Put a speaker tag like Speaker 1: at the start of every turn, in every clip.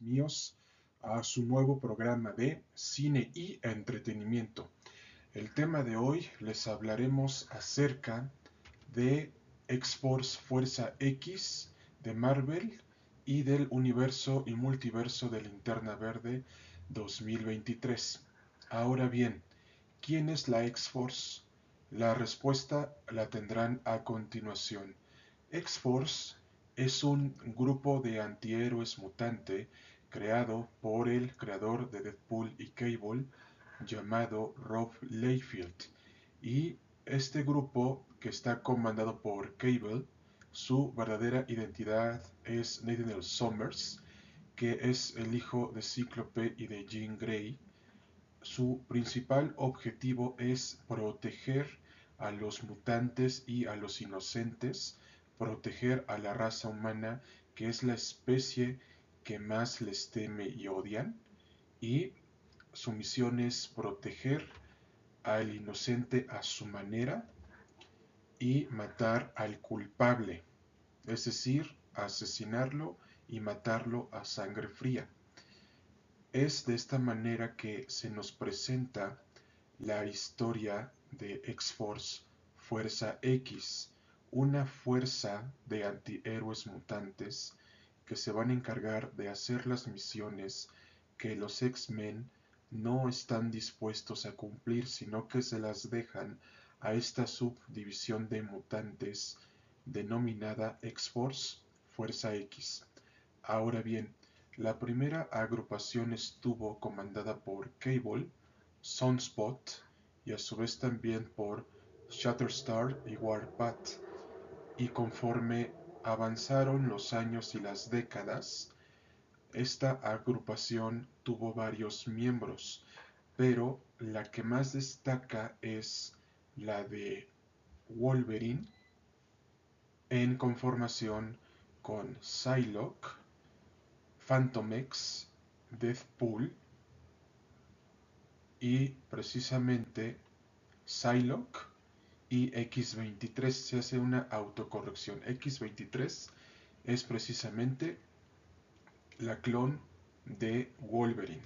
Speaker 1: míos a su nuevo programa de cine y entretenimiento. El tema de hoy les hablaremos acerca de X-Force Fuerza X de Marvel y del universo y multiverso de Linterna Verde 2023. Ahora bien, ¿quién es la X-Force? La respuesta la tendrán a continuación. X-Force es un grupo de antihéroes mutante creado por el creador de Deadpool y Cable llamado Rob Layfield. Y este grupo, que está comandado por Cable, su verdadera identidad es Nathaniel Summers, que es el hijo de Cíclope y de Jean Grey. Su principal objetivo es proteger a los mutantes y a los inocentes, proteger a la raza humana, que es la especie que más les teme y odian, y su misión es proteger al inocente a su manera y matar al culpable, es decir, asesinarlo y matarlo a sangre fría. Es de esta manera que se nos presenta la historia de X-Force Fuerza X, una fuerza de antihéroes mutantes que se van a encargar de hacer las misiones que los X-Men no están dispuestos a cumplir, sino que se las dejan a esta subdivisión de mutantes denominada X-Force Fuerza X. Ahora bien, la primera agrupación estuvo comandada por Cable, Sunspot y a su vez también por Shatterstar y Warpath. Y conforme avanzaron los años y las décadas, esta agrupación tuvo varios miembros, pero la que más destaca es la de Wolverine en conformación con Psylocke, Phantomex, Deathpool y precisamente Psylocke y X23 se hace una autocorrección. X23 es precisamente la clon de Wolverine.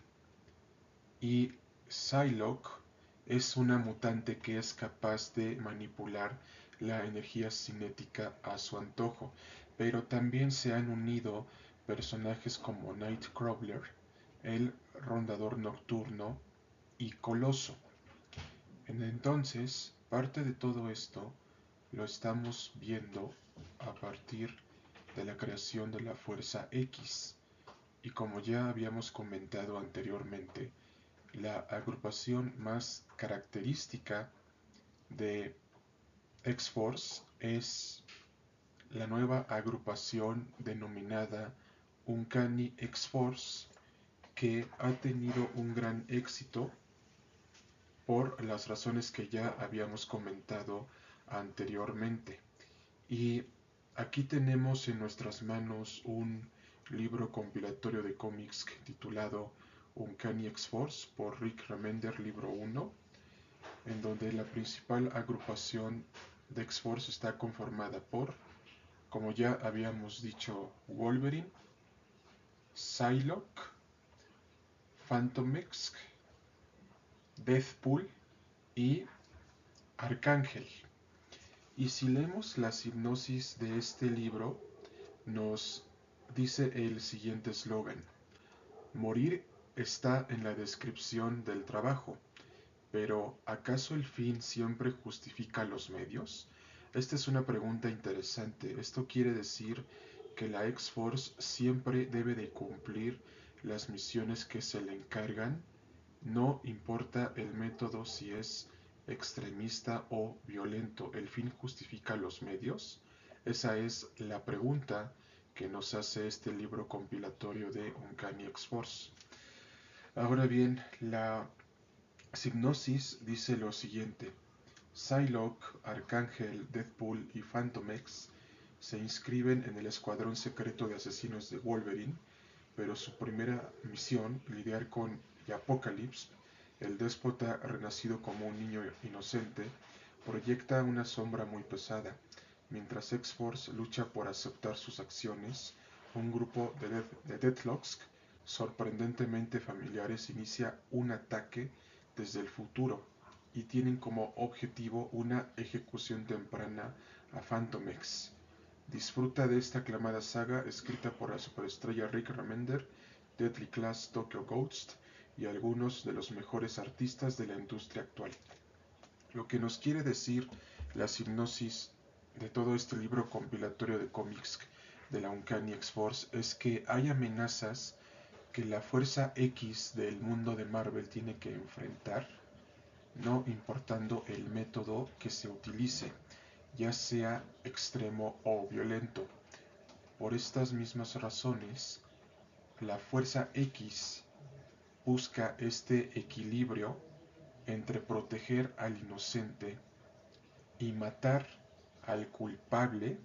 Speaker 1: Y Psylocke es una mutante que es capaz de manipular la energía cinética a su antojo. Pero también se han unido personajes como Nightcrawler, el rondador nocturno y Coloso. En entonces, parte de todo esto lo estamos viendo a partir de la creación de la Fuerza X. Y como ya habíamos comentado anteriormente, la agrupación más característica de X-Force es la nueva agrupación denominada Uncanny X-Force que ha tenido un gran éxito por las razones que ya habíamos comentado anteriormente. Y aquí tenemos en nuestras manos un libro compilatorio de cómics titulado Uncanny X-Force por Rick Remender, libro 1, en donde la principal agrupación de X-Force está conformada por, como ya habíamos dicho, Wolverine, Psylocke, Phantom X, Deathpool y Arcángel. Y si leemos la hipnosis de este libro, nos dice el siguiente eslogan. Morir está en la descripción del trabajo, pero ¿acaso el fin siempre justifica los medios? Esta es una pregunta interesante. Esto quiere decir que la X-Force siempre debe de cumplir las misiones que se le encargan, no importa el método si es extremista o violento, el fin justifica los medios. Esa es la pregunta que nos hace este libro compilatorio de Uncanny X-Force. Ahora bien, la hipnosis dice lo siguiente. Psylocke, Arcángel, Deadpool y Phantom X se inscriben en el escuadrón secreto de asesinos de Wolverine pero su primera misión, lidiar con Apocalypse, el déspota renacido como un niño inocente, proyecta una sombra muy pesada. Mientras X-Force lucha por aceptar sus acciones, un grupo de, de Deathlocks sorprendentemente familiares inicia un ataque desde el futuro y tienen como objetivo una ejecución temprana a Phantom X. Disfruta de esta aclamada saga escrita por la superestrella Rick Remender, Deadly Class Tokyo Ghost y algunos de los mejores artistas de la industria actual. Lo que nos quiere decir la hipnosis de todo este libro compilatorio de cómics de la Uncanny X-Force es que hay amenazas que la fuerza X del mundo de Marvel tiene que enfrentar, no importando el método que se utilice, ya sea extremo o violento. Por estas mismas razones, la fuerza X busca este equilibrio entre proteger al inocente y matar al culpable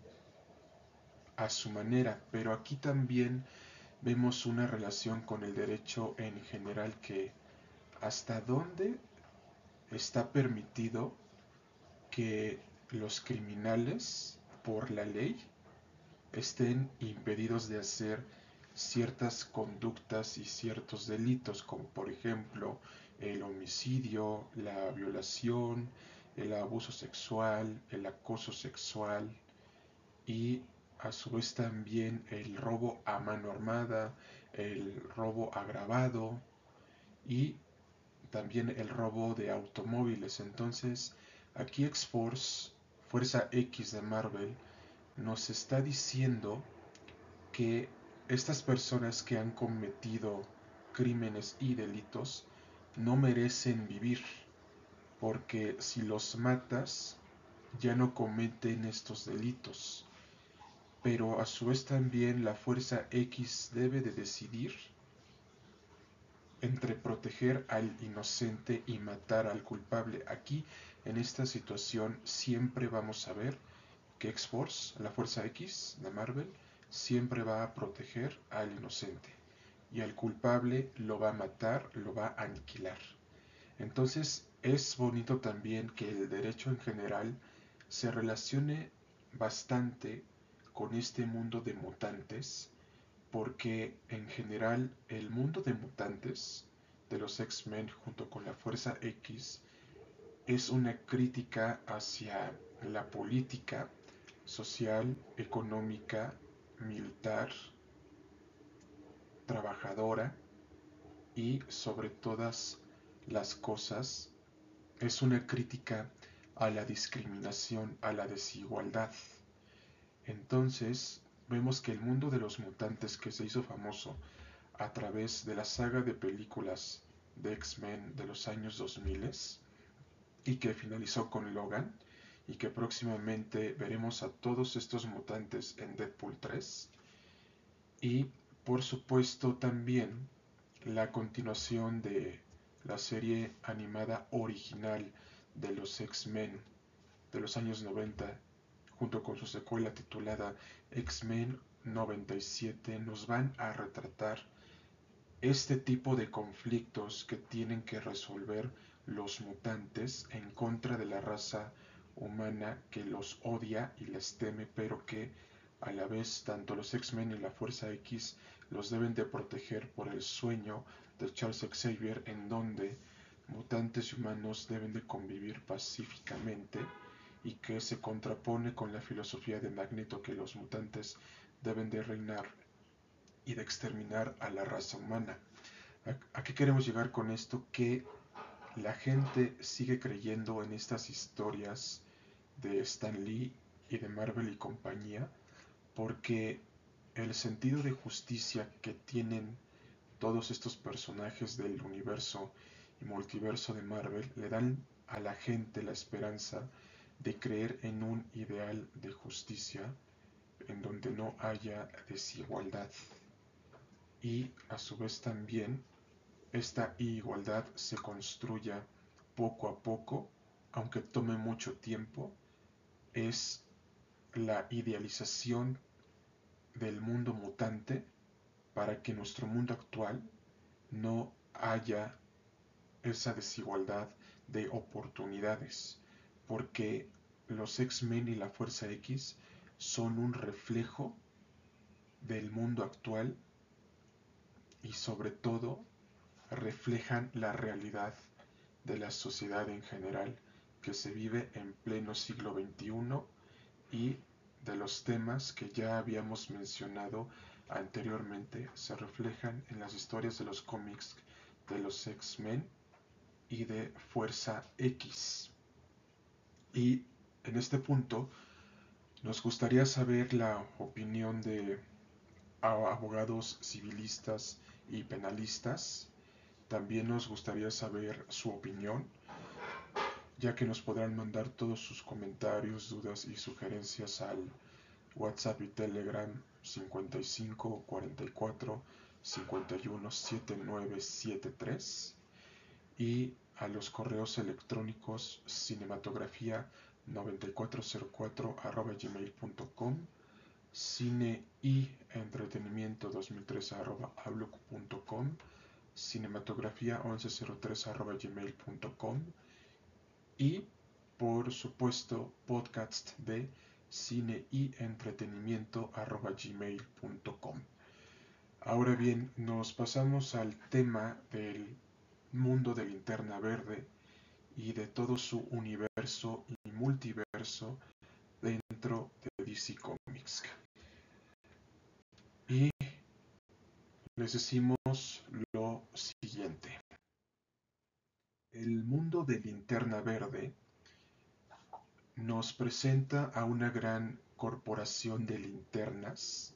Speaker 1: a su manera, pero aquí también vemos una relación con el derecho en general que hasta dónde está permitido que los criminales por la ley estén impedidos de hacer ciertas conductas y ciertos delitos, como por ejemplo el homicidio, la violación, el abuso sexual, el acoso sexual y a su vez también el robo a mano armada, el robo agravado y también el robo de automóviles. Entonces, aquí X-Force, Fuerza X de Marvel, nos está diciendo que estas personas que han cometido crímenes y delitos no merecen vivir, porque si los matas ya no cometen estos delitos. Pero a su vez también la fuerza X debe de decidir entre proteger al inocente y matar al culpable. Aquí, en esta situación, siempre vamos a ver que X-Force, la fuerza X de Marvel, siempre va a proteger al inocente y al culpable lo va a matar, lo va a aniquilar. Entonces es bonito también que el derecho en general se relacione bastante con este mundo de mutantes, porque en general el mundo de mutantes de los X-Men junto con la Fuerza X es una crítica hacia la política social, económica militar, trabajadora y sobre todas las cosas es una crítica a la discriminación, a la desigualdad. Entonces vemos que el mundo de los mutantes que se hizo famoso a través de la saga de películas de X-Men de los años 2000 y que finalizó con Logan, y que próximamente veremos a todos estos mutantes en Deadpool 3 y por supuesto también la continuación de la serie animada original de los X-Men de los años 90 junto con su secuela titulada X-Men 97 nos van a retratar este tipo de conflictos que tienen que resolver los mutantes en contra de la raza humana que los odia y les teme, pero que a la vez tanto los X-Men y la Fuerza X los deben de proteger por el sueño de Charles Xavier en donde mutantes y humanos deben de convivir pacíficamente y que se contrapone con la filosofía de Magneto que los mutantes deben de reinar y de exterminar a la raza humana. ¿A, qué queremos llegar con esto? Que la gente sigue creyendo en estas historias de Stan Lee y de Marvel y compañía porque el sentido de justicia que tienen todos estos personajes del universo y multiverso de Marvel le dan a la gente la esperanza de creer en un ideal de justicia en donde no haya desigualdad. Y a su vez también esta igualdad se construya poco a poco, aunque tome mucho tiempo, es la idealización del mundo mutante para que nuestro mundo actual no haya esa desigualdad de oportunidades, porque los X-Men y la Fuerza X son un reflejo del mundo actual y sobre todo reflejan la realidad de la sociedad en general que se vive en pleno siglo XXI y de los temas que ya habíamos mencionado anteriormente se reflejan en las historias de los cómics de los X-Men y de Fuerza X. Y en este punto nos gustaría saber la opinión de abogados civilistas y penalistas. También nos gustaría saber su opinión, ya que nos podrán mandar todos sus comentarios, dudas y sugerencias al WhatsApp y Telegram 55 44 51 7973 y a los correos electrónicos cinematografía 9404 arroba gmail.com cine y entretenimiento 2003 arroba outlook.com cinematografía 1103 arroba gmail.com y por supuesto podcast de cine y entretenimiento gmail.com ahora bien nos pasamos al tema del mundo de linterna verde y de todo su universo multiverso dentro de DC Comics. Y les decimos lo siguiente. El mundo de linterna verde nos presenta a una gran corporación de linternas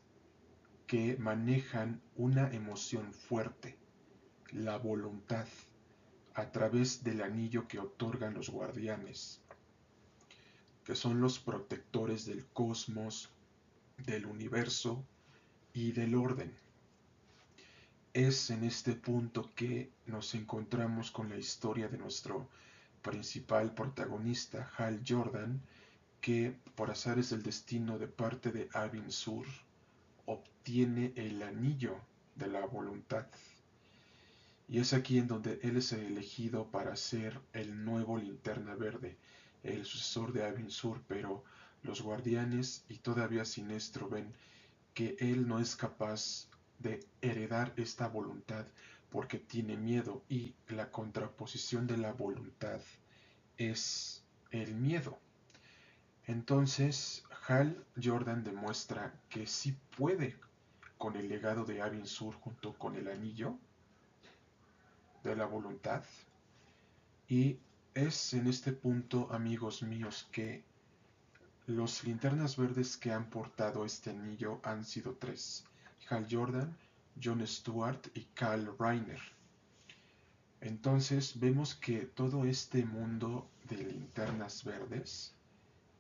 Speaker 1: que manejan una emoción fuerte, la voluntad a través del anillo que otorgan los guardianes, que son los protectores del cosmos, del universo y del orden. Es en este punto que nos encontramos con la historia de nuestro principal protagonista, Hal Jordan, que por azares del destino de parte de Avin Sur obtiene el anillo de la voluntad y es aquí en donde él es elegido para ser el nuevo linterna verde, el sucesor de Avin Sur, pero los guardianes y todavía Sinestro ven que él no es capaz de heredar esta voluntad porque tiene miedo y la contraposición de la voluntad es el miedo. Entonces, Hal Jordan demuestra que sí puede con el legado de Avin Sur junto con el anillo de la voluntad. Y es en este punto, amigos míos, que los linternas verdes que han portado este anillo han sido tres. Hal Jordan, John Stewart y Carl Reiner. Entonces vemos que todo este mundo de linternas verdes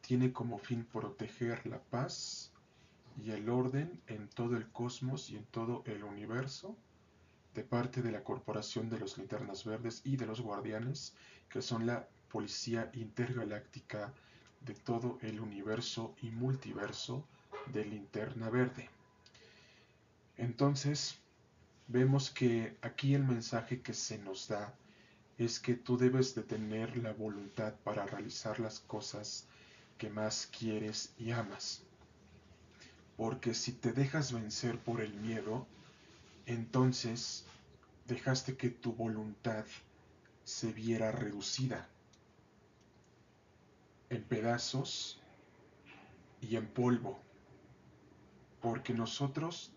Speaker 1: tiene como fin proteger la paz y el orden en todo el cosmos y en todo el universo de parte de la Corporación de los Linternas Verdes y de los Guardianes, que son la policía intergaláctica de todo el universo y multiverso de Linterna Verde. Entonces, vemos que aquí el mensaje que se nos da es que tú debes de tener la voluntad para realizar las cosas que más quieres y amas. Porque si te dejas vencer por el miedo, entonces dejaste que tu voluntad se viera reducida en pedazos y en polvo, porque nosotros,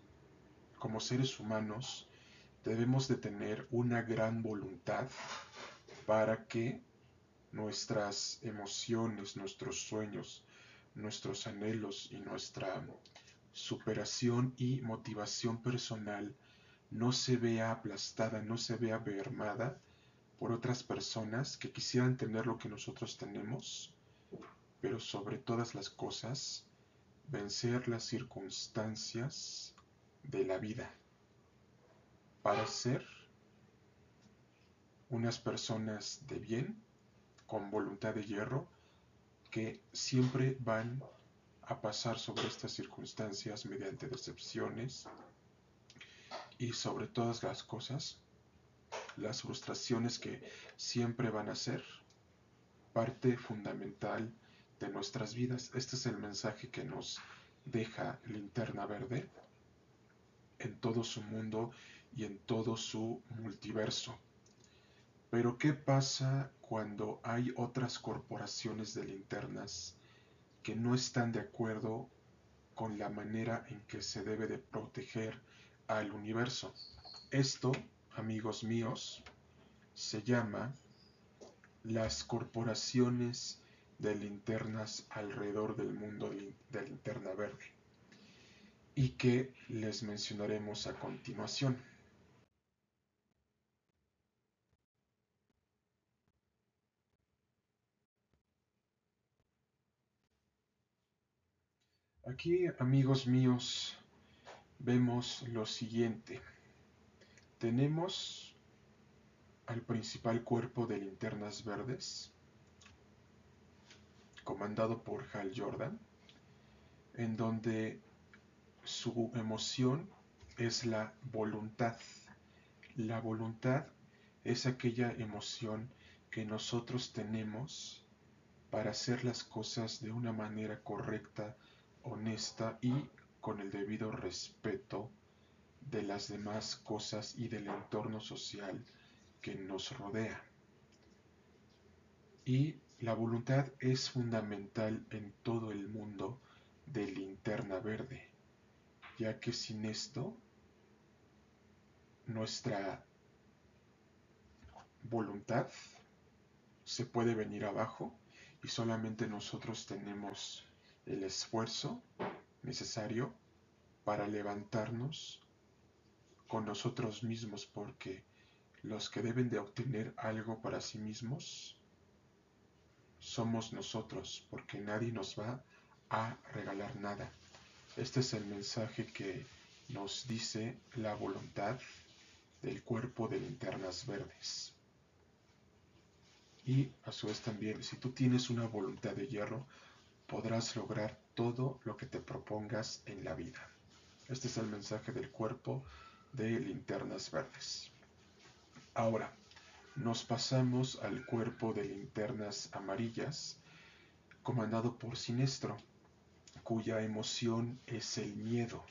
Speaker 1: como seres humanos, debemos de tener una gran voluntad para que nuestras emociones, nuestros sueños, nuestros anhelos y nuestra superación y motivación personal no se vea aplastada, no se vea bermada por otras personas que quisieran tener lo que nosotros tenemos, pero sobre todas las cosas, vencer las circunstancias de la vida. Para ser unas personas de bien, con voluntad de hierro, que siempre van a pasar sobre estas circunstancias mediante decepciones, y sobre todas las cosas, las frustraciones que siempre van a ser parte fundamental de nuestras vidas. Este es el mensaje que nos deja Linterna Verde en todo su mundo y en todo su multiverso. Pero ¿qué pasa cuando hay otras corporaciones de linternas que no están de acuerdo con la manera en que se debe de proteger al universo? Esto, amigos míos, se llama las corporaciones de linternas alrededor del mundo de linterna verde y que les mencionaremos a continuación. Aquí, amigos míos, vemos lo siguiente. Tenemos al principal cuerpo de linternas verdes, comandado por Hal Jordan, en donde su emoción es la voluntad. La voluntad es aquella emoción que nosotros tenemos para hacer las cosas de una manera correcta, honesta y con el debido respeto de las demás cosas y del entorno social que nos rodea. Y la voluntad es fundamental en todo el mundo de linterna verde ya que sin esto nuestra voluntad se puede venir abajo y solamente nosotros tenemos el esfuerzo necesario para levantarnos con nosotros mismos porque los que deben de obtener algo para sí mismos somos nosotros porque nadie nos va a regalar nada. Este es el mensaje que nos dice la voluntad del cuerpo de linternas verdes. Y a su vez también, si tú tienes una voluntad de hierro, podrás lograr todo lo que te propongas en la vida. Este es el mensaje del cuerpo de linternas verdes. Ahora, nos pasamos al cuerpo de linternas amarillas, comandado por Sinestro cuya emoción es el miedo.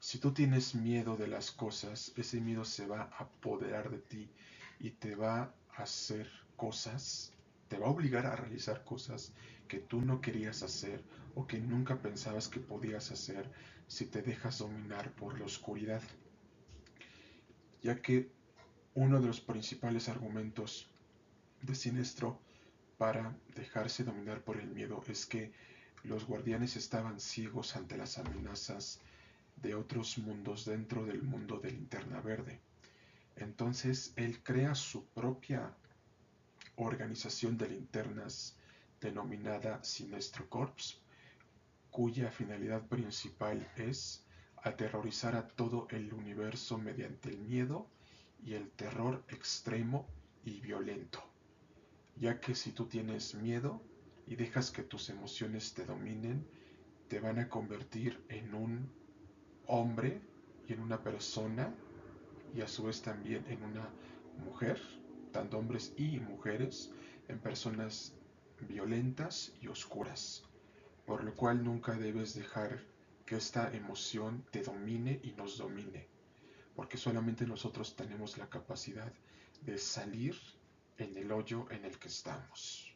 Speaker 1: Si tú tienes miedo de las cosas, ese miedo se va a apoderar de ti y te va a hacer cosas, te va a obligar a realizar cosas que tú no querías hacer o que nunca pensabas que podías hacer si te dejas dominar por la oscuridad. Ya que uno de los principales argumentos de Sinestro para dejarse dominar por el miedo es que los guardianes estaban ciegos ante las amenazas de otros mundos dentro del mundo de linterna verde. Entonces él crea su propia organización de linternas denominada Sinestro Corps, cuya finalidad principal es aterrorizar a todo el universo mediante el miedo y el terror extremo y violento. Ya que si tú tienes miedo, y dejas que tus emociones te dominen, te van a convertir en un hombre y en una persona y a su vez también en una mujer, tanto hombres y mujeres, en personas violentas y oscuras, por lo cual nunca debes dejar que esta emoción te domine y nos domine, porque solamente nosotros tenemos la capacidad de salir en el hoyo en el que estamos.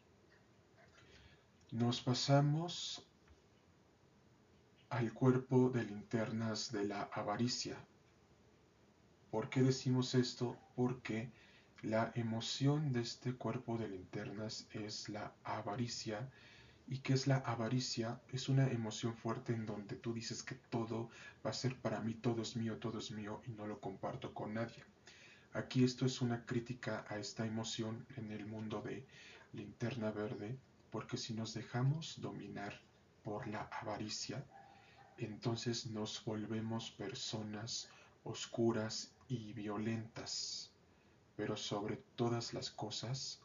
Speaker 1: Nos pasamos al cuerpo de linternas de la avaricia. ¿Por qué decimos esto? Porque la emoción de este cuerpo de linternas es la avaricia. ¿Y qué es la avaricia? Es una emoción fuerte en donde tú dices que todo va a ser para mí, todo es mío, todo es mío y no lo comparto con nadie. Aquí esto es una crítica a esta emoción en el mundo de linterna verde porque si nos dejamos dominar por la avaricia, entonces nos volvemos personas oscuras y violentas. Pero sobre todas las cosas,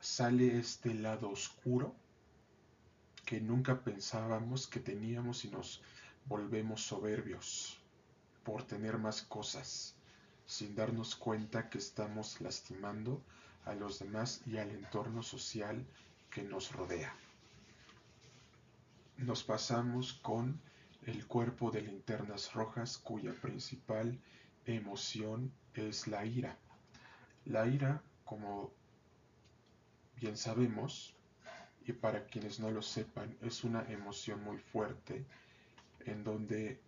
Speaker 1: sale este lado oscuro que nunca pensábamos que teníamos y nos volvemos soberbios. por tener más cosas, sin darnos cuenta que estamos lastimando a los demás y al entorno social que nos rodea. Nos pasamos con el cuerpo de linternas rojas cuya principal emoción es la ira. La ira, como bien sabemos, y para quienes no lo sepan, es una emoción muy fuerte en donde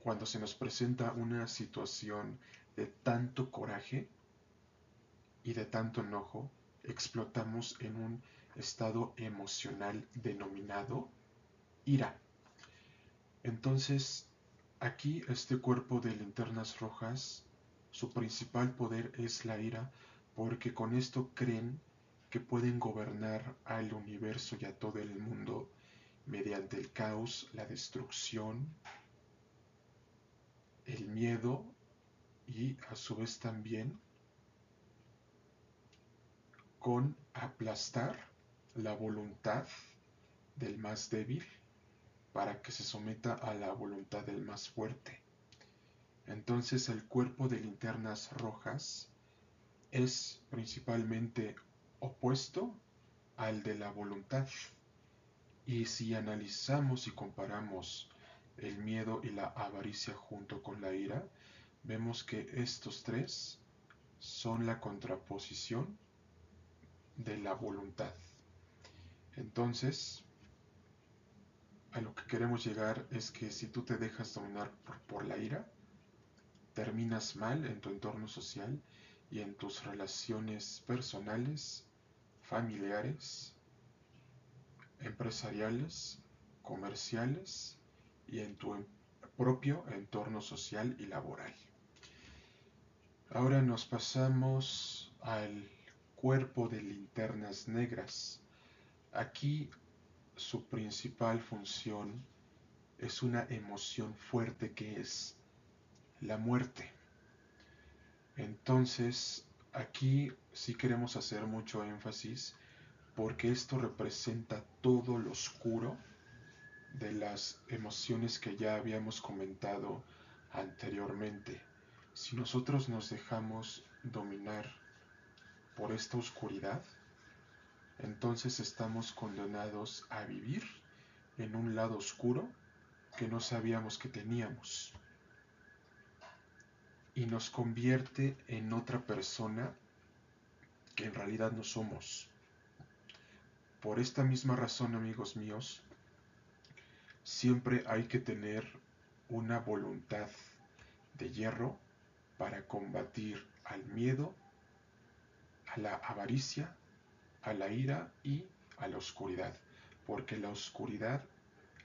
Speaker 1: cuando se nos presenta una situación de tanto coraje y de tanto enojo, explotamos en un estado emocional denominado ira. Entonces, aquí este cuerpo de linternas rojas, su principal poder es la ira, porque con esto creen que pueden gobernar al universo y a todo el mundo mediante el caos, la destrucción, el miedo y a su vez también con aplastar la voluntad del más débil para que se someta a la voluntad del más fuerte. Entonces el cuerpo de linternas rojas es principalmente opuesto al de la voluntad. Y si analizamos y comparamos el miedo y la avaricia junto con la ira, vemos que estos tres son la contraposición de la voluntad. Entonces, a lo que queremos llegar es que si tú te dejas dominar por, por, la ira, terminas mal en tu entorno social y en tus relaciones personales, familiares, empresariales, comerciales y en tu propio entorno social y laboral. Ahora nos pasamos al cuerpo de linternas negras. Aquí su principal función es una emoción fuerte que es la muerte. Entonces, aquí sí queremos hacer mucho énfasis porque esto representa todo lo oscuro de las emociones que ya habíamos comentado anteriormente. Si nosotros nos dejamos dominar por esta oscuridad, entonces estamos condenados a vivir en un lado oscuro que no sabíamos que teníamos y nos convierte en otra persona que en realidad no somos. Por esta misma razón, amigos míos, siempre hay que tener una voluntad de hierro para combatir al miedo, a la avaricia, a la ira y a la oscuridad, porque la oscuridad,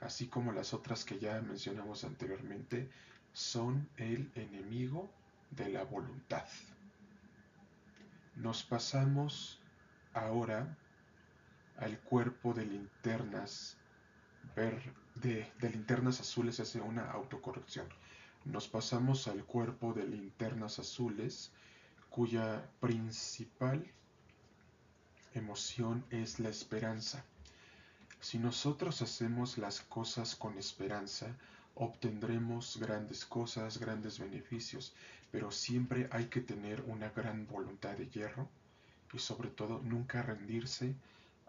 Speaker 1: así como las otras que ya mencionamos anteriormente, son el enemigo de la voluntad. Nos pasamos ahora al cuerpo de linternas ver, de, linternas azules hace una autocorrección. Nos pasamos al cuerpo de linternas azules cuya principal emoción es la esperanza. Si nosotros hacemos las cosas con esperanza, obtendremos grandes cosas, grandes beneficios, pero siempre hay que tener una gran voluntad de hierro y sobre todo nunca rendirse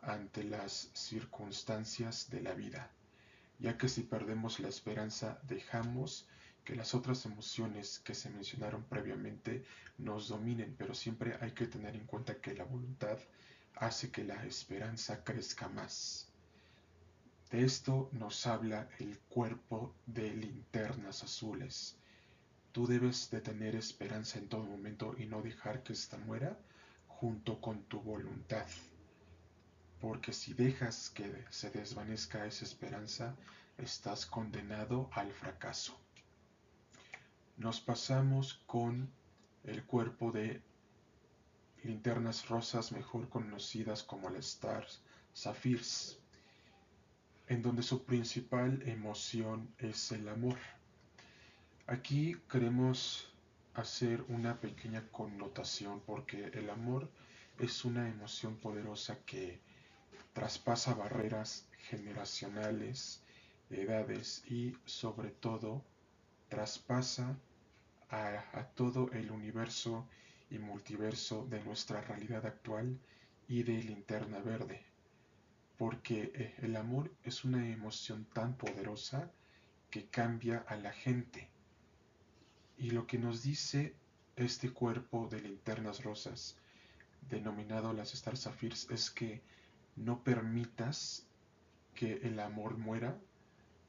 Speaker 1: ante las circunstancias de la vida, ya que si perdemos la esperanza dejamos que las otras emociones que se mencionaron previamente nos dominen, pero siempre hay que tener en cuenta que la voluntad hace que la esperanza crezca más. De esto nos habla el cuerpo de linternas azules. Tú debes de tener esperanza en todo momento y no dejar que ésta muera junto con tu voluntad. Porque si dejas que se desvanezca esa esperanza, estás condenado al fracaso. Nos pasamos con el cuerpo de linternas rosas mejor conocidas como las Stars Sapphires en donde su principal emoción es el amor. Aquí queremos hacer una pequeña connotación porque el amor es una emoción poderosa que traspasa barreras generacionales, edades y sobre todo traspasa a, todo el universo y multiverso de nuestra realidad actual y de linterna verde. Porque eh, el amor es una emoción tan poderosa que cambia a la gente. Y lo que nos dice este cuerpo de linternas rosas, denominado las Star Sapphires, es que no permitas que el amor muera,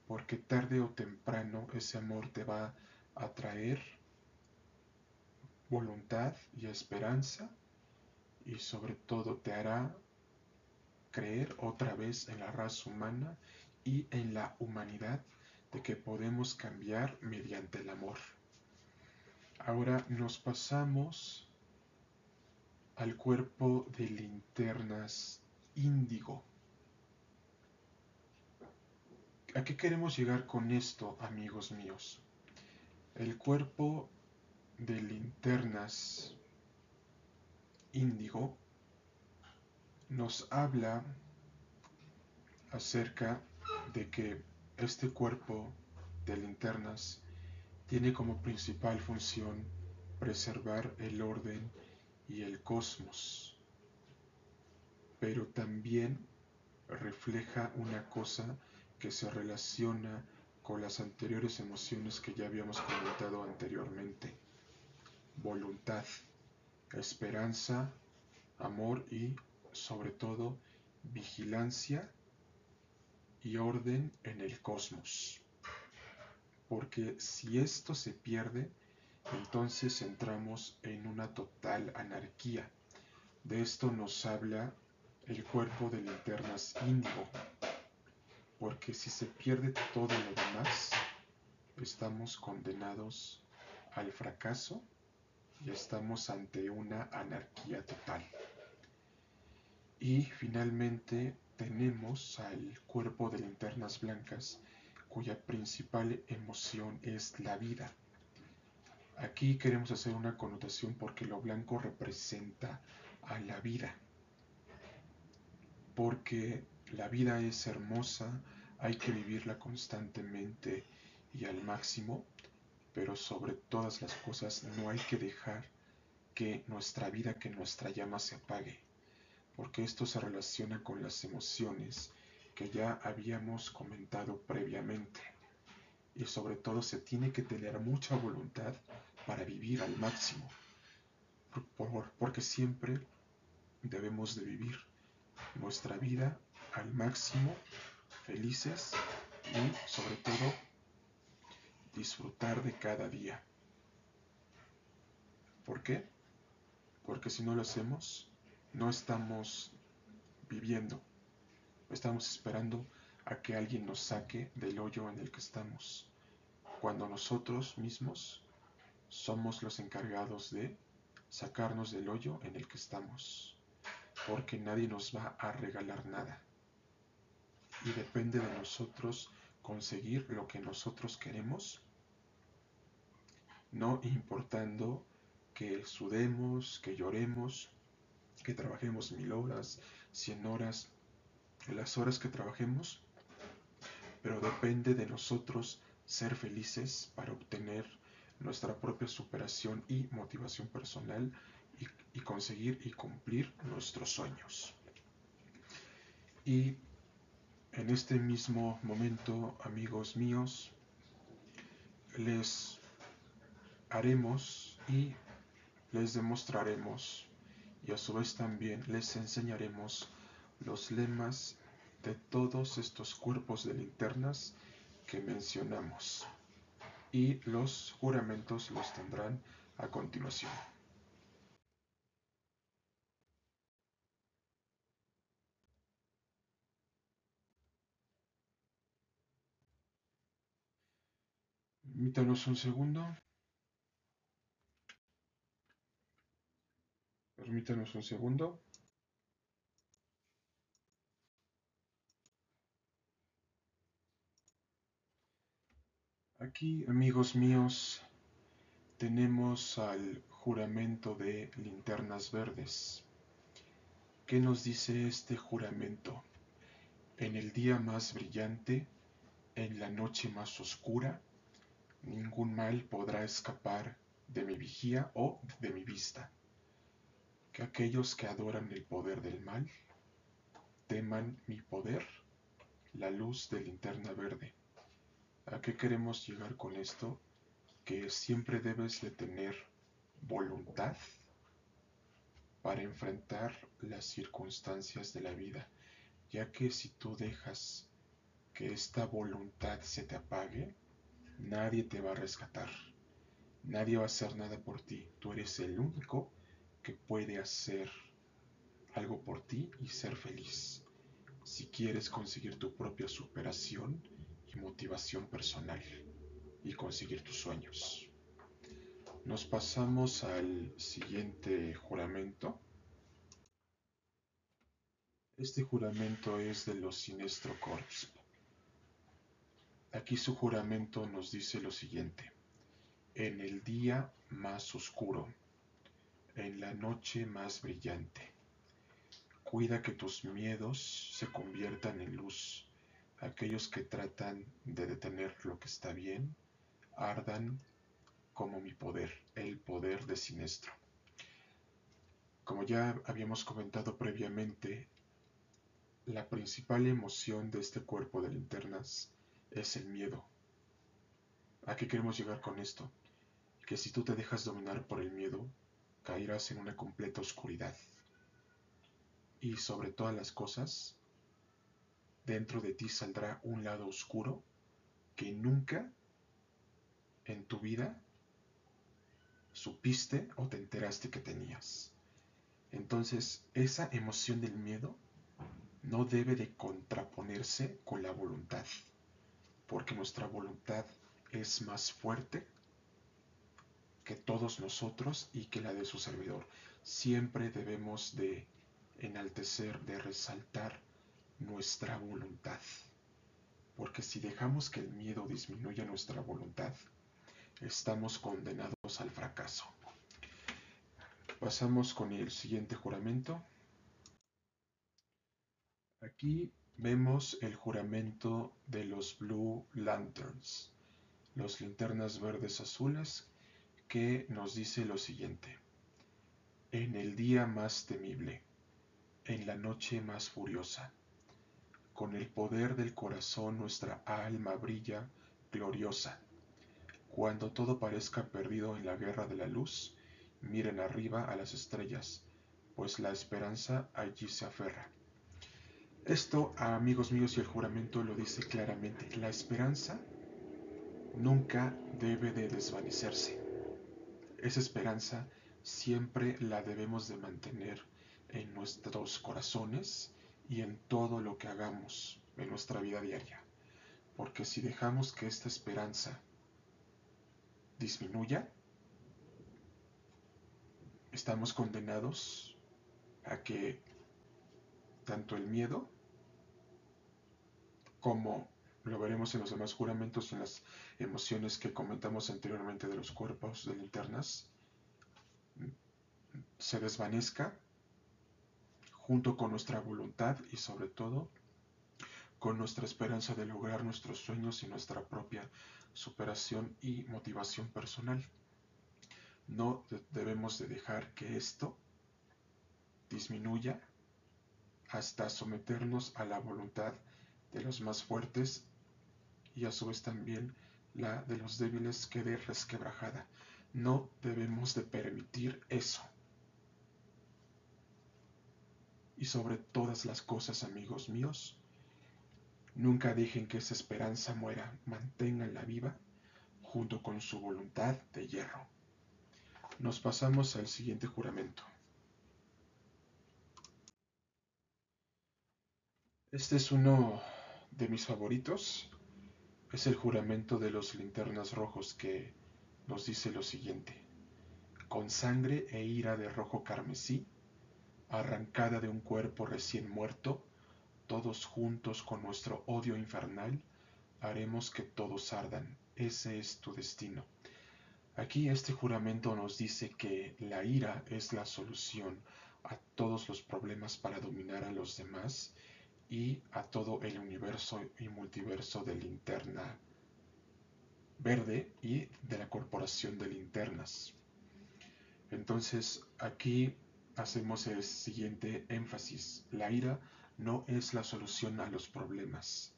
Speaker 1: porque tarde o temprano ese amor te va a traer voluntad y esperanza y sobre todo te hará creer otra vez en la raza humana y en la humanidad de que podemos cambiar mediante el amor. Ahora nos pasamos al cuerpo de linternas índigo. ¿A qué queremos llegar con esto, amigos míos? El cuerpo de linternas índigo nos habla acerca de que este cuerpo de linternas tiene como principal función preservar el orden y el cosmos, pero también refleja una cosa que se relaciona con las anteriores emociones que ya habíamos comentado anteriormente voluntad, esperanza, amor y, sobre todo, vigilancia y orden en el cosmos. Porque si esto se pierde, entonces entramos en una total anarquía. De esto nos habla el cuerpo de linternas índigo. Porque si se pierde todo lo demás, estamos condenados al fracaso y estamos ante una anarquía total. Y finalmente tenemos al cuerpo de linternas blancas cuya principal emoción es la vida. Aquí queremos hacer una connotación porque lo blanco representa a la vida. Porque la vida es hermosa, hay que vivirla constantemente y al máximo pero sobre todas las cosas no hay que dejar que nuestra vida, que nuestra llama se apague, porque esto se relaciona con las emociones que ya habíamos comentado previamente. Y sobre todo se tiene que tener mucha voluntad para vivir al máximo, porque siempre debemos de vivir nuestra vida al máximo, felices y sobre todo disfrutar de cada día. ¿Por qué? Porque si no lo hacemos, no estamos viviendo, estamos esperando a que alguien nos saque del hoyo en el que estamos, cuando nosotros mismos somos los encargados de sacarnos del hoyo en el que estamos, porque nadie nos va a regalar nada. Y depende de nosotros conseguir lo que nosotros queremos, no importando que sudemos, que lloremos, que trabajemos mil horas, cien horas, las horas que trabajemos, pero depende de nosotros ser felices para obtener nuestra propia superación y motivación personal y, y conseguir y cumplir nuestros sueños. Y en este mismo momento, amigos míos, les haremos y les demostraremos y a su vez también les enseñaremos los lemas de todos estos cuerpos de linternas que mencionamos y los juramentos los tendrán a continuación. Permítanos un segundo. Permítanos un segundo. Aquí, amigos míos, tenemos al juramento de linternas verdes. ¿Qué nos dice este juramento? En el día más brillante, en la noche más oscura, Ningún mal podrá escapar de mi vigía o de mi vista. Que aquellos que adoran el poder del mal teman mi poder, la luz de linterna verde. ¿A qué queremos llegar con esto? Que siempre debes de tener voluntad para enfrentar las circunstancias de la vida, ya que si tú dejas que esta voluntad se te apague, nadie te va a rescatar, nadie va a hacer nada por ti, tú eres el único que puede hacer algo por ti y ser feliz. Si quieres conseguir tu propia superación motivación personal y conseguir tus sueños. Nos pasamos al siguiente juramento. Este juramento es de los Sinestro Corps. Aquí su juramento nos dice lo siguiente. En el día más oscuro, en la noche más brillante, cuida que tus miedos se conviertan en luz. Aquellos que tratan de detener lo que está bien, ardan como mi poder, el poder de Sinestro. Como ya habíamos comentado previamente, la principal emoción de este cuerpo de linternas es el miedo. ¿A qué queremos llegar con esto? Que si tú te dejas dominar por el miedo, caerás en una completa oscuridad. Y sobre todas las cosas, dentro de ti saldrá un lado oscuro que nunca en tu vida supiste o te enteraste que tenías. Entonces, esa emoción del miedo no debe de contraponerse con la voluntad, porque nuestra voluntad es más fuerte que todos nosotros y que la de su servidor. Siempre debemos de enaltecer, de resaltar nuestra voluntad, porque si dejamos que el miedo disminuya nuestra voluntad, estamos condenados al fracaso. Pasamos con el siguiente juramento. Aquí vemos el juramento de los Blue Lanterns, los linternas verdes azules, que nos dice lo siguiente. En el día más temible, en la noche más furiosa, con el poder del corazón nuestra alma brilla gloriosa cuando todo parezca perdido en la guerra de la luz, miren arriba a las estrellas, pues la esperanza allí se aferra. Esto, amigos míos, y el juramento lo dice claramente. La esperanza nunca debe de desvanecerse. Esa esperanza siempre la debemos de mantener en nuestros corazones y en todo lo que hagamos en nuestra vida diaria. Porque si dejamos que esta esperanza disminuya, estamos condenados a que tanto el miedo como lo veremos en los demás juramentos y en las emociones que comentamos anteriormente de los cuerpos de linternas, se desvanezca junto con nuestra voluntad y sobre todo con nuestra esperanza de lograr nuestros sueños y nuestra propia superación y motivación personal. No debemos de dejar que esto disminuya hasta someternos a la voluntad de los más fuertes y a su vez también la de los débiles quede resquebrajada. No debemos de permitir eso. Y sobre todas las cosas, amigos míos, Nunca dejen que esa esperanza muera, manténganla viva junto con su voluntad de hierro. Nos pasamos al siguiente juramento. Este es uno de mis favoritos. Es el juramento de los linternas rojos que nos dice lo siguiente. Con sangre e ira de rojo carmesí, arrancada de un cuerpo recién muerto, todos juntos con nuestro odio infernal, haremos que todos ardan. Ese es tu destino. Aquí este juramento nos dice que la ira es la solución a todos los problemas para dominar a los demás y a todo el universo y multiverso de linterna verde y de la Corporación de Linternas. Entonces aquí hacemos el siguiente énfasis. La ira no es la solución a los problemas.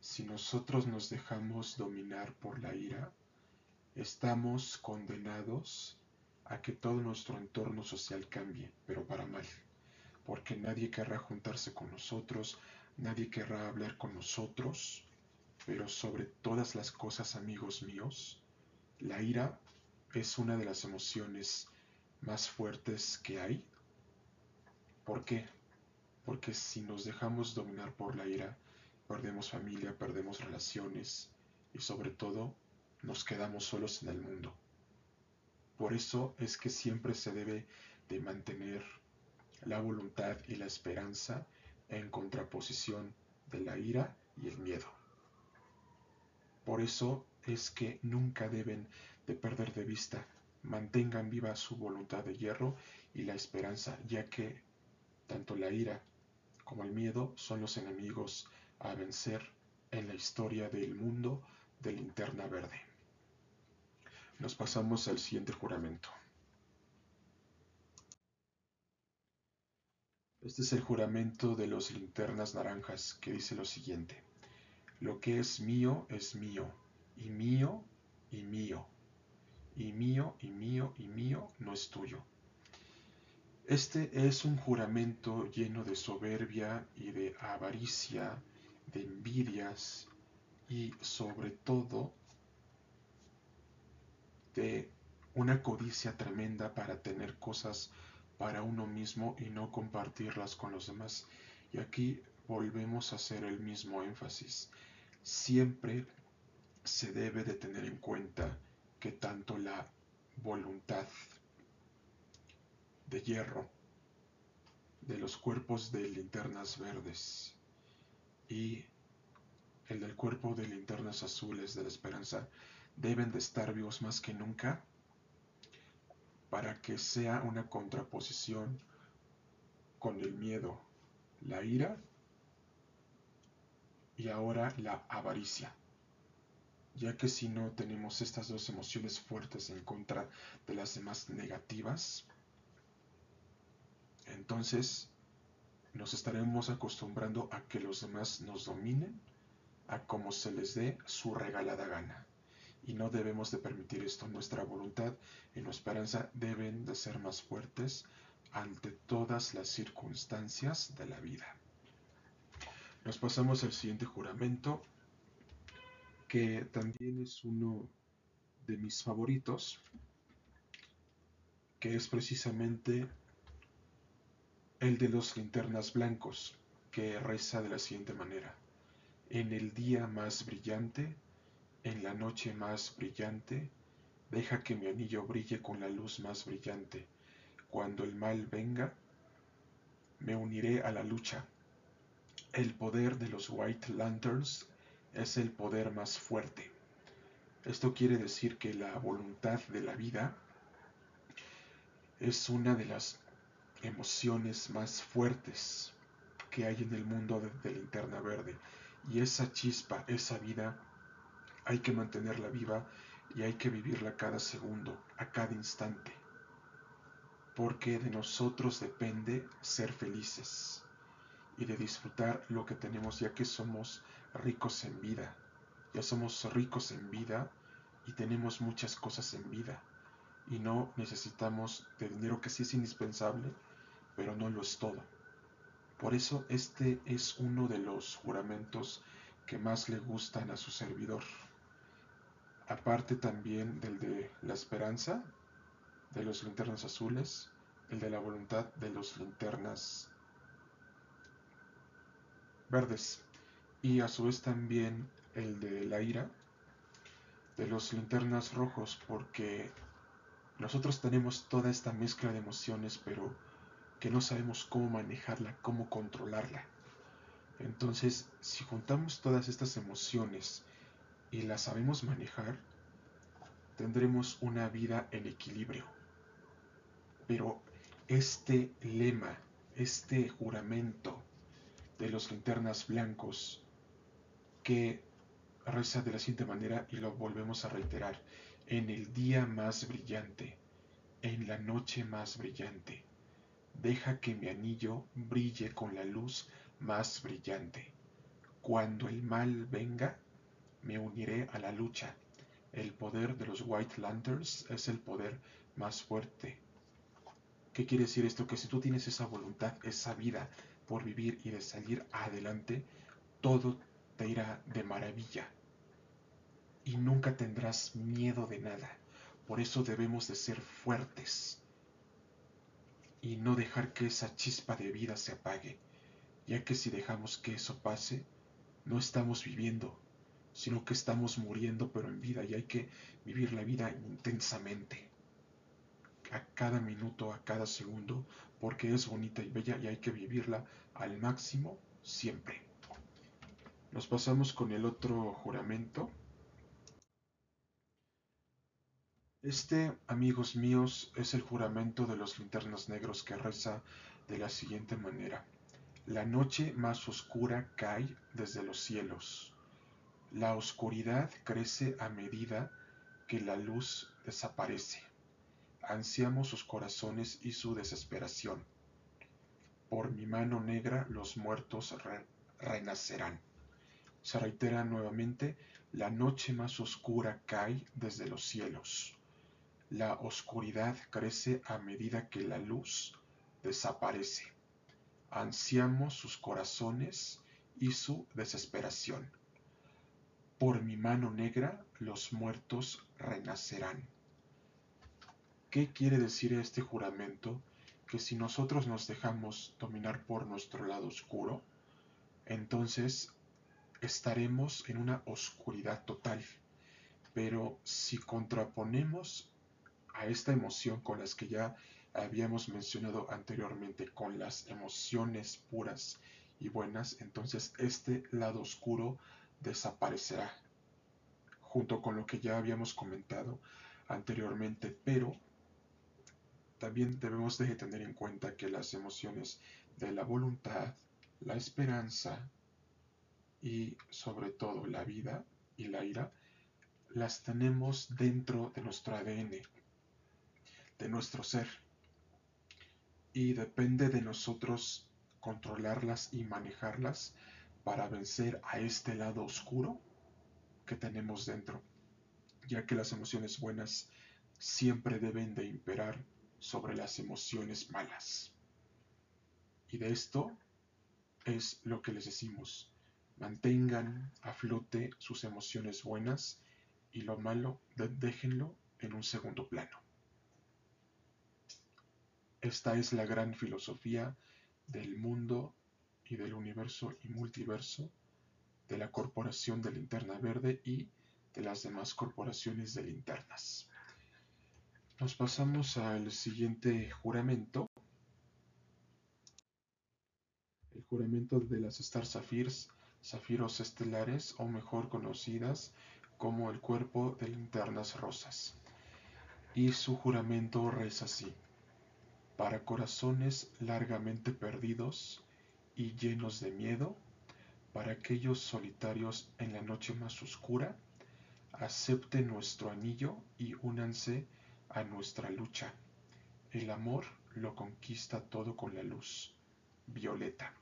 Speaker 1: Si nosotros nos dejamos dominar por la ira, estamos condenados a que todo nuestro entorno social cambie, pero para mal, porque nadie querrá juntarse con nosotros, nadie querrá hablar con nosotros, pero sobre todas las cosas, amigos míos, la ira es una de las emociones más fuertes que hay. ¿Por qué? Porque si nos dejamos dominar por la ira, perdemos familia, perdemos relaciones y sobre todo nos quedamos solos en el mundo. Por eso es que siempre se debe de mantener la voluntad y la esperanza en contraposición de la ira y el miedo. Por eso es que nunca deben de perder de vista, mantengan viva su voluntad de hierro y la esperanza, ya que tanto la ira como el miedo son los enemigos a vencer en la historia del mundo de linterna verde. Nos pasamos al siguiente juramento. Este es el juramento de los linternas naranjas que dice lo siguiente. Lo que es mío es mío, y mío y mío, y mío y mío y mío no es tuyo. Este es un juramento lleno de soberbia y de avaricia, de envidias y sobre todo de una codicia tremenda para tener cosas para uno mismo y no compartirlas con los demás. Y aquí volvemos a hacer el mismo énfasis. Siempre se debe de tener en cuenta que tanto la voluntad de hierro de los cuerpos de linternas verdes y el del cuerpo de linternas azules de la esperanza deben de estar vivos más que nunca para que sea una contraposición con el miedo, la ira y ahora la avaricia, ya que si no tenemos estas dos emociones fuertes en contra de las demás negativas, entonces nos estaremos acostumbrando a que los demás nos dominen a como se les dé su regalada gana y no debemos de permitir esto. Nuestra voluntad y nuestra esperanza deben de ser más fuertes ante todas las circunstancias de la vida. Nos pasamos al siguiente juramento, que también es uno de mis favoritos, que es precisamente el de los linternas blancos, que reza de la siguiente manera. En el día más brillante, en la noche más brillante, deja que mi anillo brille con la luz más brillante. Cuando el mal venga, me uniré a la lucha. El poder de los White Lanterns es el poder más fuerte. Esto quiere decir que la voluntad de la vida es una de las emociones más fuertes que hay en el mundo de, de linterna verde. Y esa chispa, esa vida, hay que mantenerla viva y hay que vivirla cada segundo, a cada instante. Porque de nosotros depende ser felices y de disfrutar lo que tenemos ya que somos ricos en vida. Ya somos ricos en vida y tenemos muchas cosas en vida. Y no necesitamos de dinero que sí es indispensable, pero no lo es todo. Por eso este es uno de los juramentos que más le gustan a su servidor aparte también del de la esperanza, de los linternas azules, el de la voluntad de los linternas verdes y a su vez también el de la ira de los linternas rojos porque nosotros tenemos toda esta mezcla de emociones pero que no sabemos cómo manejarla, cómo controlarla. Entonces, si juntamos todas estas emociones y la sabemos manejar, tendremos una vida en equilibrio. Pero este lema, este juramento de los linternas blancos que reza de la siguiente manera y lo volvemos a reiterar. En el día más brillante, en la noche más brillante, deja que mi anillo brille con la luz más brillante. Cuando el mal venga, me uniré a la lucha. El poder de los White Lanterns es el poder más fuerte. ¿Qué quiere decir esto? Que si tú tienes esa voluntad, esa vida por vivir y de salir adelante, todo te irá de maravilla. Y nunca tendrás miedo de nada. Por eso debemos de ser fuertes y no dejar que esa chispa de vida se apague, ya que si dejamos que eso pase, no estamos viviendo, sino que estamos muriendo pero en vida y hay que vivir la vida intensamente, a cada minuto, a cada segundo, porque es bonita y bella y hay que vivirla al máximo siempre. Nos pasamos con el otro juramento. Este, amigos míos, es el juramento de los linternas negros que reza de la siguiente manera. La noche más oscura cae desde los cielos. La oscuridad crece a medida que la luz desaparece. Ansiamos sus corazones y su desesperación. Por mi mano negra los muertos renacerán. Se reitera nuevamente, la noche más oscura cae desde los cielos. La oscuridad crece a medida que la luz desaparece. Ansiamos sus corazones y su desesperación. Por mi mano negra los muertos renacerán. ¿Qué quiere decir este juramento? Que si nosotros nos dejamos dominar por nuestro lado oscuro, entonces estaremos en una oscuridad total. Pero si contraponemos a esta emoción con las que ya habíamos mencionado anteriormente, con las emociones puras y buenas, entonces este lado oscuro desaparecerá, junto con lo que ya habíamos comentado anteriormente, pero también debemos de tener en cuenta que las emociones de la voluntad, la esperanza, y sobre todo la vida y la ira, las tenemos dentro de nuestro ADN, de nuestro ser. Y depende de nosotros controlarlas y manejarlas para vencer a este lado oscuro que tenemos dentro, ya que las emociones buenas siempre deben de imperar sobre las emociones malas. Y de esto es lo que les decimos. Mantengan a flote sus emociones buenas y lo malo déjenlo en un segundo plano. Esta es la gran filosofía del mundo y del universo y multiverso de la Corporación de Linterna Verde y de las demás corporaciones de linternas. Nos pasamos al siguiente juramento. El juramento de las Star Sapphires zafiros estelares o mejor conocidas como el cuerpo de linternas rosas. Y su juramento reza así, para corazones largamente perdidos y llenos de miedo, para aquellos solitarios en la noche más oscura, acepten nuestro anillo y únanse a nuestra lucha. El amor lo conquista todo con la luz. Violeta.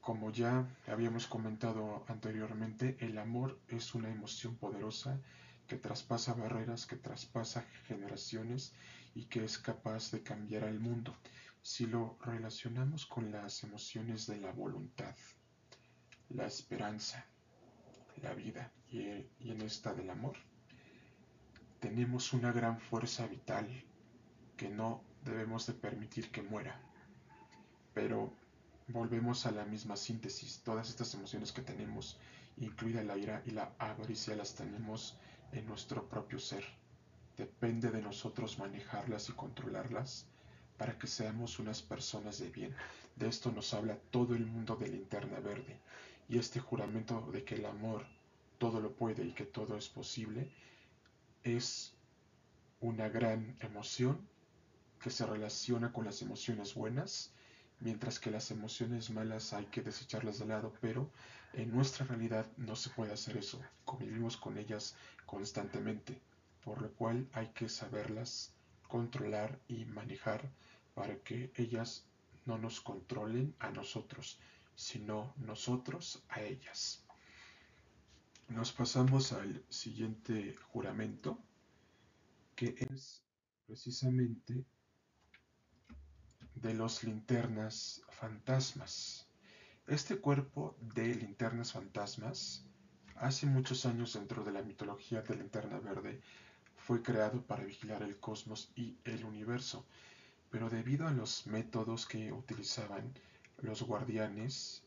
Speaker 1: Como ya habíamos comentado anteriormente, el amor es una emoción poderosa que traspasa barreras, que traspasa generaciones y que es capaz de cambiar al mundo. Si lo relacionamos con las emociones de la voluntad, la esperanza, la vida y, en esta del amor, tenemos una gran fuerza vital que no debemos de permitir que muera. Pero volvemos a la misma síntesis. Todas estas emociones que tenemos, incluida la ira y la avaricia, las tenemos en nuestro propio ser. Depende de nosotros manejarlas y controlarlas para que seamos unas personas de bien. De esto nos habla todo el mundo de linterna verde. Y este juramento de que el amor todo lo puede y que todo es posible es una gran emoción que se relaciona con las emociones buenas mientras que las emociones malas hay que desecharlas de lado, pero en nuestra realidad no se puede hacer eso, convivimos con ellas constantemente, por lo cual hay que saberlas controlar y manejar para que ellas no nos controlen a nosotros, sino nosotros a ellas. Nos pasamos al siguiente juramento, que es precisamente de los linternas fantasmas. Este cuerpo de linternas fantasmas, hace muchos años dentro de la mitología de linterna verde, fue creado para vigilar el cosmos y el universo, pero debido a los métodos que utilizaban los guardianes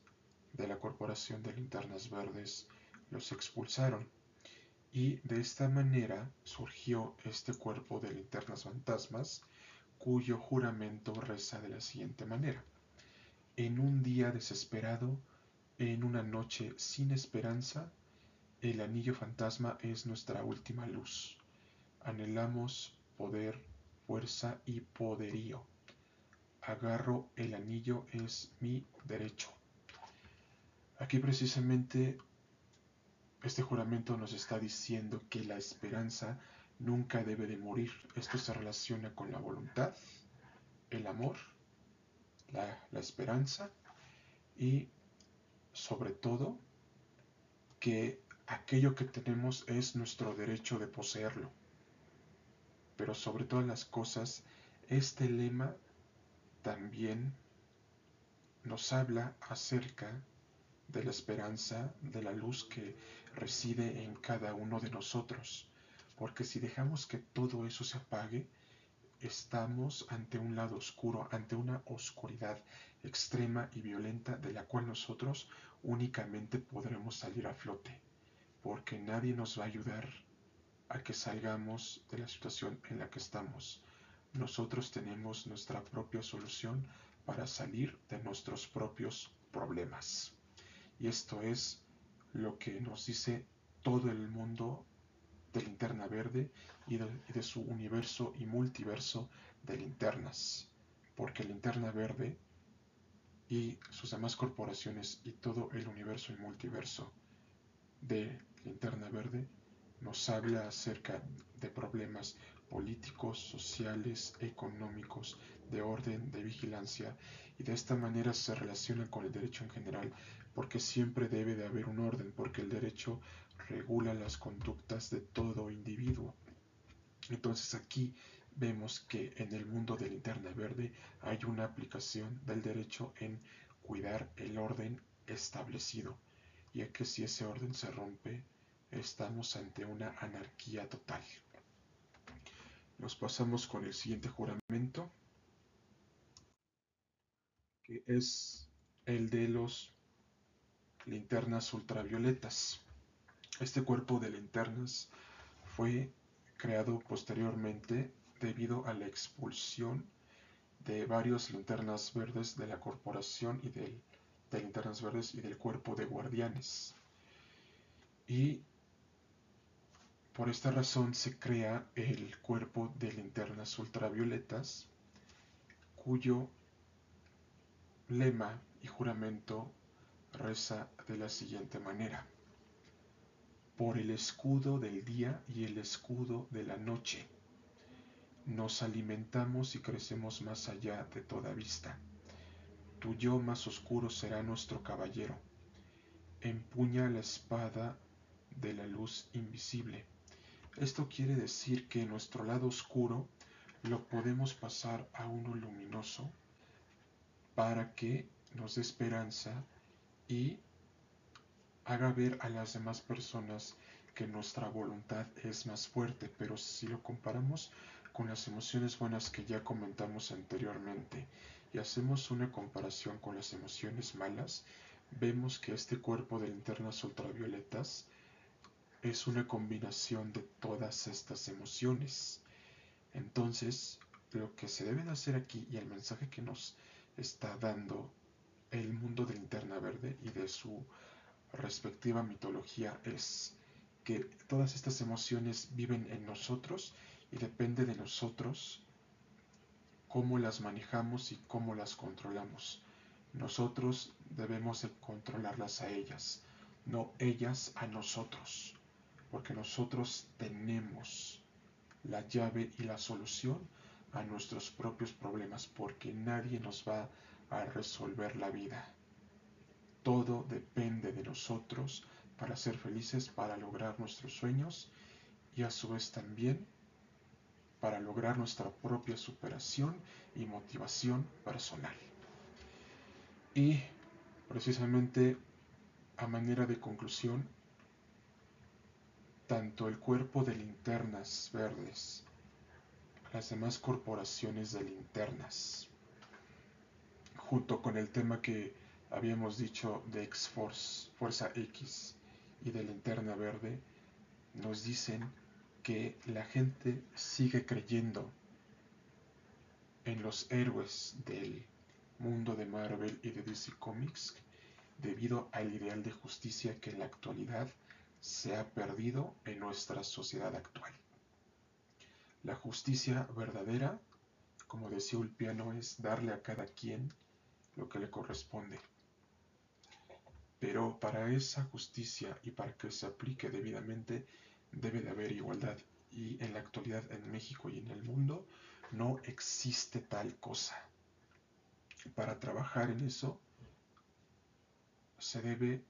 Speaker 1: de la Corporación de Linternas Verdes, los expulsaron. Y de esta manera surgió este cuerpo de linternas fantasmas, cuyo juramento reza de la siguiente manera. En un día desesperado, en una noche sin esperanza, el anillo fantasma es nuestra última luz. Anhelamos poder, fuerza y poderío. Agarro el anillo es mi derecho. Aquí precisamente este juramento nos está diciendo que la esperanza nunca debe de morir. Esto se relaciona con la voluntad, el amor, la, esperanza y sobre todo que aquello que tenemos es nuestro derecho de poseerlo. Pero sobre todas las cosas, este lema también nos habla acerca de la esperanza, de la luz que reside en cada uno de nosotros. Porque si dejamos que todo eso se apague, estamos ante un lado oscuro, ante una oscuridad extrema y violenta de la cual nosotros únicamente podremos salir a flote, porque nadie nos va a ayudar a que salgamos de la situación en la que estamos. Nosotros tenemos nuestra propia solución para salir de nuestros propios problemas. Y esto es lo que nos dice todo el mundo de linterna verde y de, su universo y multiverso de linternas. Porque linterna verde y sus demás corporaciones y todo el universo y multiverso de linterna verde nos habla acerca de problemas políticos, sociales, económicos, de orden, de vigilancia, y de esta manera se relaciona con el derecho en general, porque siempre debe de haber un orden, porque el derecho regula las conductas de todo individuo. Entonces aquí vemos que en el mundo de linterna verde hay una aplicación del derecho en cuidar el orden establecido, ya que si ese orden se rompe, estamos ante una anarquía total. Nos pasamos con el siguiente juramento, que es el de los linternas ultravioletas. Este cuerpo de linternas fue creado posteriormente debido a la expulsión de varios linternas verdes de la corporación y del, de linternas verdes y del cuerpo de guardianes. Y por esta razón se crea el cuerpo de linternas ultravioletas, cuyo lema y juramento reza de la siguiente manera. Por el escudo del día y el escudo de la noche, nos alimentamos y crecemos más allá de toda vista. Tu yo más oscuro será nuestro caballero. Empuña la espada de la luz invisible esto quiere decir que nuestro lado oscuro lo podemos pasar a uno luminoso para que nos dé esperanza y haga ver a las demás personas que nuestra voluntad es más fuerte, pero si lo comparamos con las emociones buenas que ya comentamos anteriormente y hacemos una comparación con las emociones malas, vemos que este cuerpo de linternas ultravioletas es una combinación de todas estas emociones. Entonces, lo que se debe de hacer aquí y el mensaje que nos está dando el mundo de linterna verde y de su respectiva mitología es que todas estas emociones viven en nosotros y depende de nosotros cómo las manejamos y cómo las controlamos. Nosotros debemos de controlarlas a ellas, no ellas a nosotros, porque nosotros tenemos la llave y la solución a nuestros propios problemas, porque nadie nos va a resolver la vida. Todo depende de nosotros para ser felices, para lograr nuestros sueños y a su vez también para lograr nuestra propia superación y motivación personal. Y precisamente a manera de conclusión, tanto el cuerpo de linternas verdes, las demás corporaciones de linternas, junto con el tema que habíamos dicho de X-Force, Fuerza X y de linterna verde, nos dicen que la gente sigue creyendo en los héroes del mundo de Marvel y de DC Comics debido al ideal de justicia que en la actualidad se ha perdido en nuestra sociedad actual. La justicia verdadera, como decía Ulpiano, es darle a cada quien lo que le corresponde. Pero para esa justicia y para que se aplique debidamente, debe de haber igualdad y en la actualidad en México y en el mundo no existe tal cosa. Para trabajar en eso se debe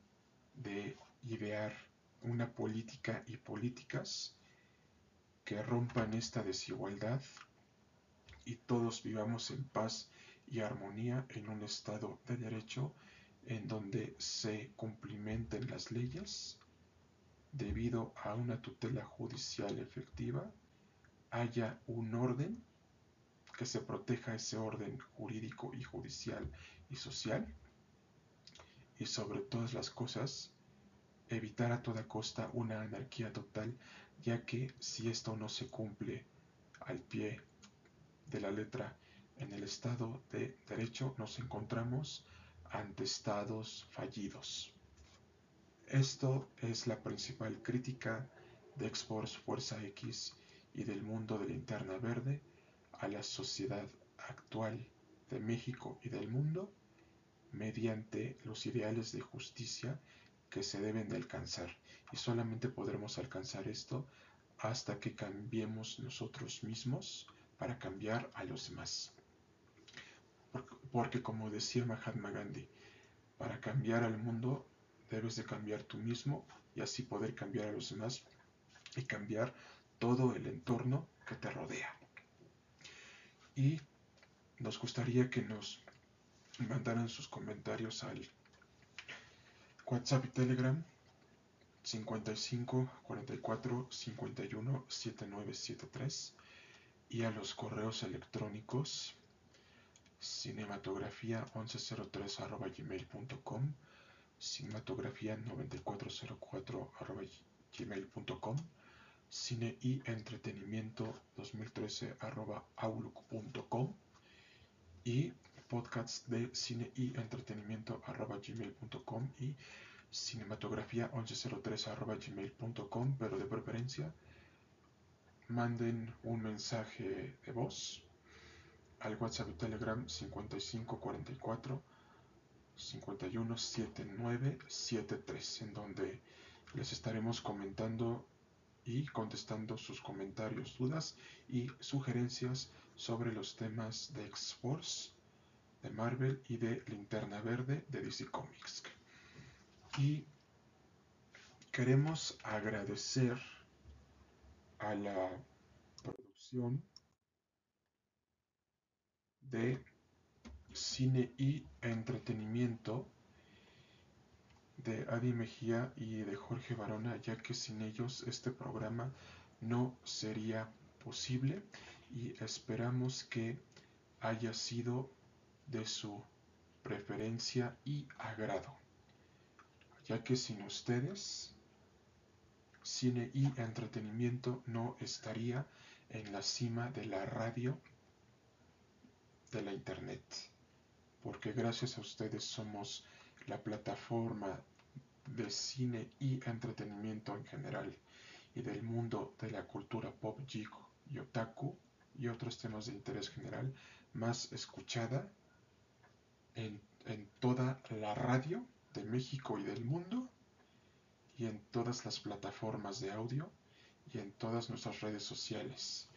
Speaker 1: de idear una política y políticas que rompan esta desigualdad y todos vivamos en paz y armonía en un estado de derecho en donde se cumplimenten las leyes debido a una tutela judicial efectiva, haya un orden, que se proteja ese orden jurídico y judicial y social, y sobre todas las cosas, evitar a toda costa una anarquía total, ya que si esto no se cumple al pie de la letra en el Estado de Derecho, nos encontramos ante estados fallidos. Esto es la principal crítica de Exports Fuerza X y del mundo de la Interna verde a la sociedad actual de México y del mundo mediante los ideales de justicia que se deben de alcanzar. Y solamente podremos alcanzar esto hasta que cambiemos nosotros mismos para cambiar a los demás. Porque como decía Mahatma Gandhi, para cambiar al mundo debes de cambiar tú mismo y así poder cambiar a los demás y cambiar todo el entorno que te rodea. Y nos gustaría que nos mandaran sus comentarios al WhatsApp y Telegram 55 44 51 7973 y a los correos electrónicos cinematografía 1103 gmail.com cinematografía 9404 gmail.com cine y entretenimiento 2013 outlook.com y podcasts de cine y entretenimiento gmail.com y cinematografía 1103 gmail.com pero de preferencia manden un mensaje de voz al WhatsApp y Telegram 5544 517973, en donde les estaremos comentando y contestando sus comentarios, dudas y sugerencias sobre los temas de X-Force, de Marvel y de Linterna Verde de DC Comics. Y queremos agradecer a la producción de cine y entretenimiento de Adi Mejía y de Jorge Barona, ya que sin ellos este programa no sería posible y esperamos que haya sido de su preferencia y agrado, ya que sin ustedes cine y entretenimiento no estaría en la cima de la radio de la internet porque gracias a ustedes somos la plataforma de cine y entretenimiento en general y del mundo de la cultura pop geek y otaku y otros temas de interés general más escuchada en, en toda la radio de México y del mundo y en todas las plataformas de audio y en todas nuestras redes sociales.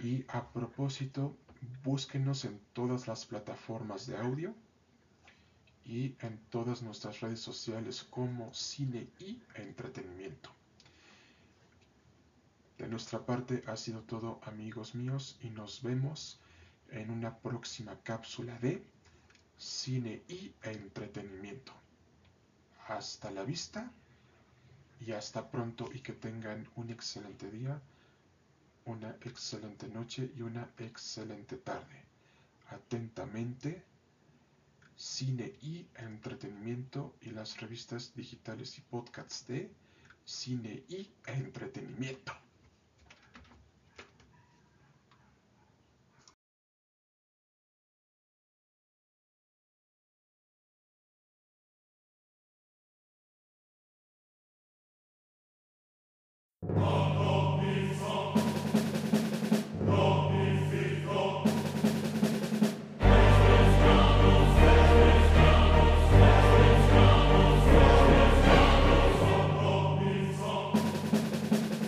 Speaker 1: Y a propósito, búsquenos en todas las plataformas de audio y en todas nuestras redes sociales como cine y entretenimiento. De nuestra parte ha sido todo amigos míos y nos vemos en una próxima cápsula de cine y entretenimiento. Hasta la vista y hasta pronto y que tengan un excelente día, una excelente noche y una excelente tarde. Atentamente, cine y entretenimiento y las revistas digitales y podcasts de cine y entretenimiento.